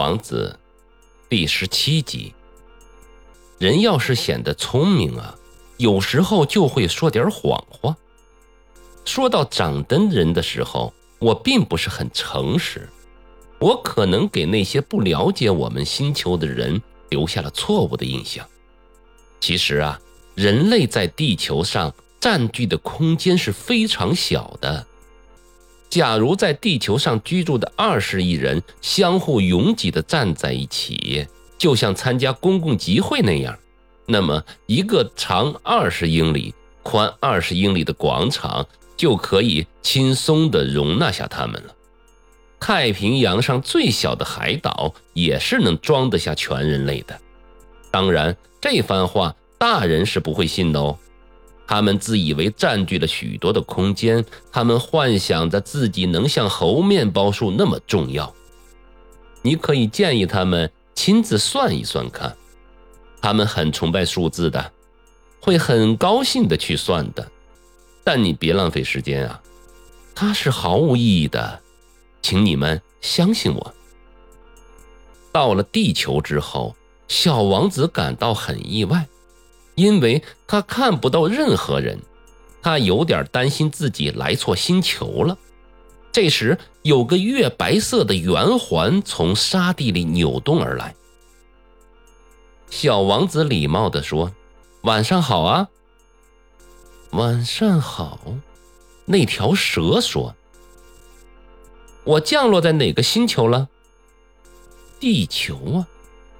王子，第十七集。人要是显得聪明啊，有时候就会说点谎话。说到掌灯人的时候，我并不是很诚实，我可能给那些不了解我们星球的人留下了错误的印象。其实啊，人类在地球上占据的空间是非常小的。假如在地球上居住的二十亿人相互拥挤地站在一起，就像参加公共集会那样，那么一个长二十英里、宽二十英里的广场就可以轻松地容纳下他们了。太平洋上最小的海岛也是能装得下全人类的。当然，这番话大人是不会信的哦。他们自以为占据了许多的空间，他们幻想着自己能像猴面包树那么重要。你可以建议他们亲自算一算看，他们很崇拜数字的，会很高兴的去算的。但你别浪费时间啊，它是毫无意义的，请你们相信我。到了地球之后，小王子感到很意外。因为他看不到任何人，他有点担心自己来错星球了。这时，有个月白色的圆环从沙地里扭动而来。小王子礼貌地说：“晚上好啊。”“晚上好。”那条蛇说：“我降落在哪个星球了？”“地球啊，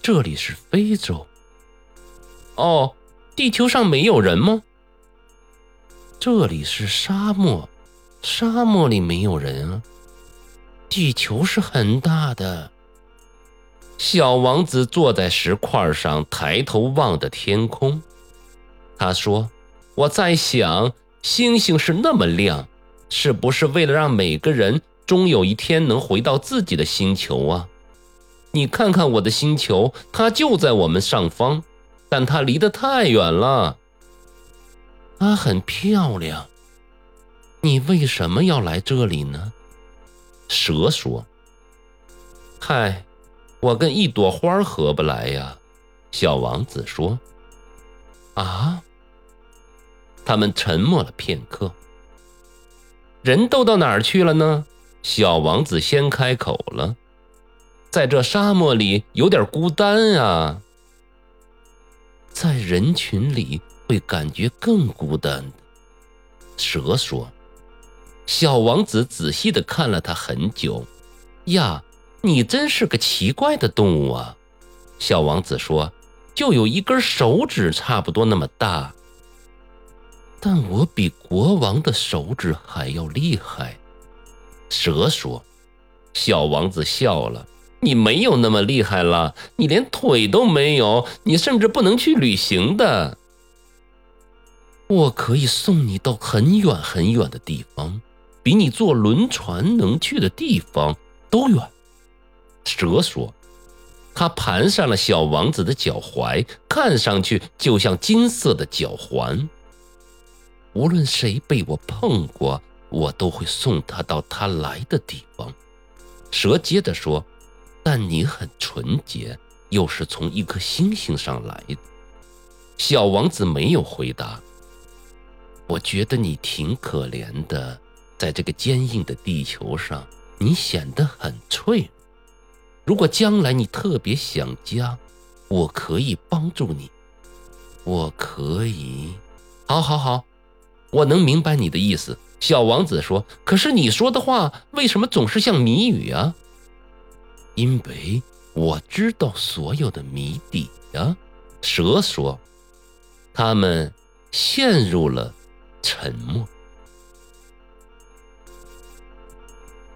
这里是非洲。”“哦。”地球上没有人吗？这里是沙漠，沙漠里没有人啊。地球是很大的。小王子坐在石块上，抬头望着天空。他说：“我在想，星星是那么亮，是不是为了让每个人终有一天能回到自己的星球啊？你看看我的星球，它就在我们上方。”但它离得太远了。她很漂亮。你为什么要来这里呢？蛇说：“嗨，我跟一朵花合不来呀。”小王子说：“啊。”他们沉默了片刻。人都到哪儿去了呢？小王子先开口了：“在这沙漠里有点孤单啊。”在人群里会感觉更孤单的，蛇说。小王子仔细的看了他很久。呀，你真是个奇怪的动物啊！小王子说，就有一根手指差不多那么大。但我比国王的手指还要厉害，蛇说。小王子笑了。你没有那么厉害了，你连腿都没有，你甚至不能去旅行的。我可以送你到很远很远的地方，比你坐轮船能去的地方都远。蛇说：“它盘上了小王子的脚踝，看上去就像金色的脚环。无论谁被我碰过，我都会送他到他来的地方。”蛇接着说。但你很纯洁，又是从一颗星星上来的。小王子没有回答。我觉得你挺可怜的，在这个坚硬的地球上，你显得很脆弱。如果将来你特别想家，我可以帮助你。我可以。好，好，好，我能明白你的意思。小王子说：“可是你说的话为什么总是像谜语啊？”因为我知道所有的谜底呀，蛇说。他们陷入了沉默。